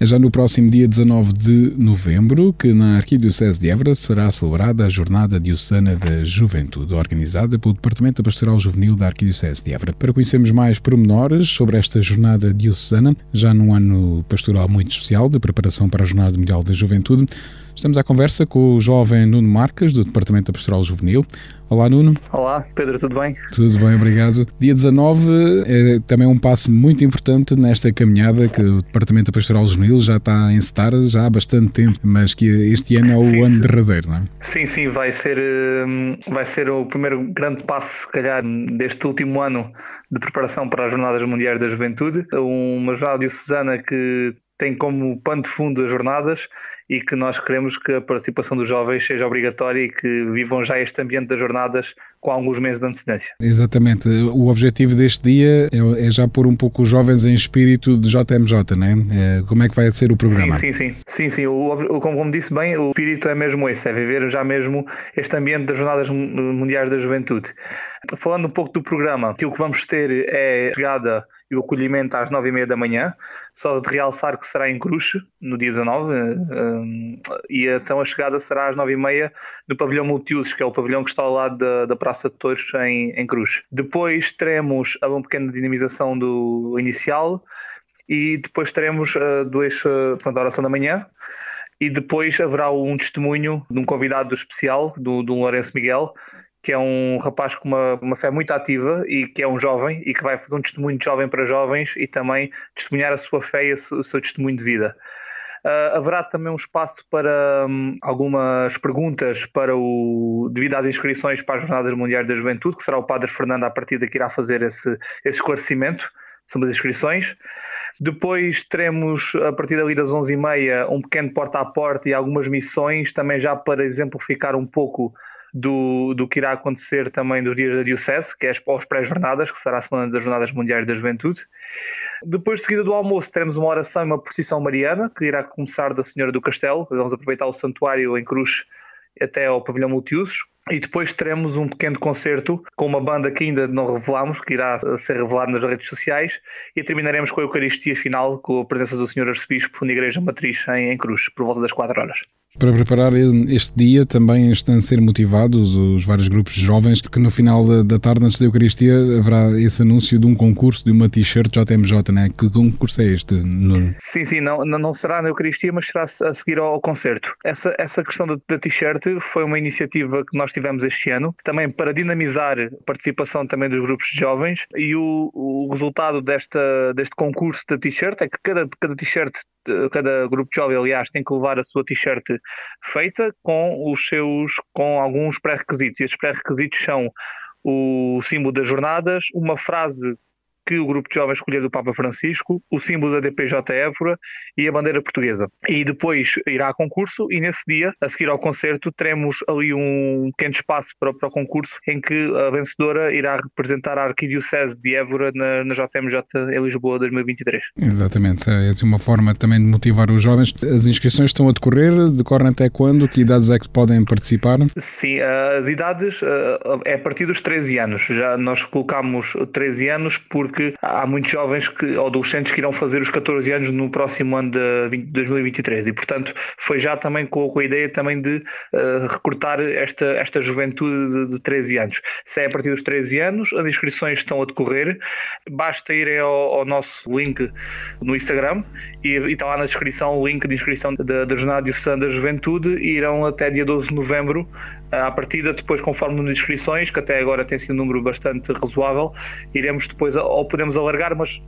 É já no próximo dia 19 de novembro que na Arquidiocese de Évora será celebrada a Jornada Diocesana da Juventude, organizada pelo Departamento Pastoral Juvenil da Arquidiocese de Évora. Para conhecermos mais pormenores sobre esta Jornada Diocesana, já num ano pastoral muito especial de preparação para a Jornada Mundial da Juventude, Estamos à conversa com o jovem Nuno Marques, do Departamento Pastoral Juvenil. Olá, Nuno. Olá, Pedro, tudo bem? Tudo bem, obrigado. Dia 19 é também um passo muito importante nesta caminhada que o Departamento Pastoral Juvenil já está a encetar já há bastante tempo, mas que este ano é o sim, ano derradeiro, não é? Sim, sim, vai ser, hum, vai ser o primeiro grande passo, se calhar, deste último ano de preparação para as Jornadas Mundiais da Juventude. Uma jornada diocesana que tem como pano de fundo as jornadas e que nós queremos que a participação dos jovens seja obrigatória e que vivam já este ambiente das jornadas com alguns meses de antecedência. Exatamente. O objetivo deste dia é, é já pôr um pouco os jovens em espírito de JMJ, não é? Como é que vai ser o programa? Sim, sim, sim. sim, sim. O, o, como disse bem, o espírito é mesmo esse, é viver já mesmo este ambiente das Jornadas Mundiais da Juventude. Falando um pouco do programa, aquilo que vamos ter é chegada e o acolhimento às nove e meia da manhã, só de realçar que será em Cruxe, no dia 19, e então a chegada será às nove e meia no pavilhão multiusos, que é o pavilhão que está ao lado da, da Praça de Touros em, em Cruz. Depois teremos uma pequena dinamização do inicial e depois teremos uh, dois, uh, pronto, a oração da manhã, e depois haverá um testemunho de um convidado especial, do, do Lourenço Miguel, que é um rapaz com uma, uma fé muito ativa e que é um jovem e que vai fazer um testemunho de jovem para jovens e também testemunhar a sua fé e o seu testemunho de vida. Uh, haverá também um espaço para um, algumas perguntas para o devido às inscrições para as Jornadas Mundiais da Juventude, que será o Padre Fernando a partir daqui irá fazer esse, esse esclarecimento sobre as inscrições. Depois teremos, a partir dali das 11h30, um pequeno porta a porta e algumas missões, também já para exemplificar um pouco do, do que irá acontecer também dos dias da Diocese, que é as pré-jornadas, que será a Semana das Jornadas Mundiais da Juventude. Depois, de seguida do almoço, teremos uma oração e uma procissão mariana, que irá começar da Senhora do Castelo. Vamos aproveitar o santuário em Cruz até ao pavilhão multiusos. E depois teremos um pequeno concerto com uma banda que ainda não revelamos, que irá ser revelado nas redes sociais, e terminaremos com a Eucaristia final, com a presença do Senhor Arcebispo na Igreja Matriz em, Cruz, por volta das 4 horas. Para preparar este dia também estão a ser motivados os vários grupos de jovens, que no final da tarde, antes da Eucaristia, haverá esse anúncio de um concurso de uma t-shirt JMJ, né? Que concurso é este? No... Sim, sim, não, não será na Eucaristia, mas será a seguir ao concerto. Essa, essa questão da, da t-shirt foi uma iniciativa que nós tivemos este ano, também para dinamizar a participação também dos grupos de jovens e o, o resultado desta, deste concurso da t-shirt é que cada, cada t-shirt cada grupo de jovem, aliás, tem que levar a sua t-shirt feita com os seus, com alguns pré-requisitos. Estes pré-requisitos são o símbolo das jornadas, uma frase que o grupo de jovens escolher do Papa Francisco, o símbolo da DPJ Évora e a bandeira portuguesa. E depois irá a concurso e nesse dia, a seguir ao concerto, teremos ali um pequeno espaço para, para o concurso em que a vencedora irá representar a Arquidiocese de Évora na, na JMJ em Lisboa 2023. Exatamente, é assim uma forma também de motivar os jovens. As inscrições estão a decorrer, decorrem até quando? Que idades é que podem participar? Sim, as idades eh, é a partir dos 13 anos. Já nós colocamos 13 anos porque porque há muitos jovens que, ou adolescentes que irão fazer os 14 anos no próximo ano de 2023 e portanto foi já também com, a ideia também de uh, recrutar esta, esta juventude de, de 13 anos. Se é a partir dos 13 anos, as inscrições estão a decorrer, basta irem ao, ao nosso link no Instagram e, e, está lá na descrição o link de inscrição da, da Jornada Diocesana da Juventude e irão até dia 12 de novembro à partida, depois conforme o número de inscrições, que até agora tem sido um número bastante razoável, iremos depois, ou podemos alargar, mas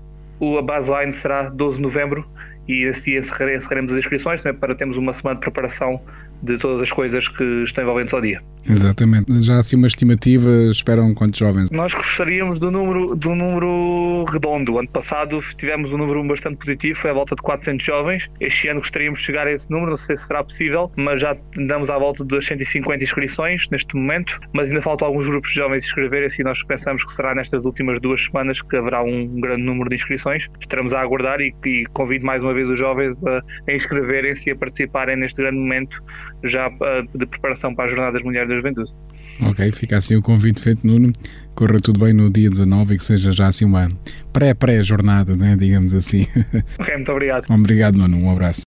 a baseline será 12 de novembro e assim encerraremos as inscrições também para termos uma semana de preparação de todas as coisas que estão envolventes ao dia. Exatamente. Já assim uma estimativa, esperam quantos jovens? Nós gostaríamos do número, do número redondo. Ano passado tivemos um número bastante positivo, foi à volta de 400 jovens. Este ano gostaríamos de chegar a esse número, não sei se será possível, mas já andamos à volta de 150 inscrições neste momento, mas ainda faltam alguns grupos de jovens inscreverem e nós pensamos que será nestas últimas duas semanas que haverá um grande número de inscrições. Estaremos a aguardar e, e convido mais uma vez os jovens a, a inscreverem-se e a participarem neste grande momento já de preparação para as Jornadas Mulheres da Juventude. Ok, fica assim o convite feito, Nuno. Corra tudo bem no dia 19 e que seja já assim uma pré-pré-jornada, né? digamos assim. Ok, muito obrigado. Obrigado, Nuno. Um abraço.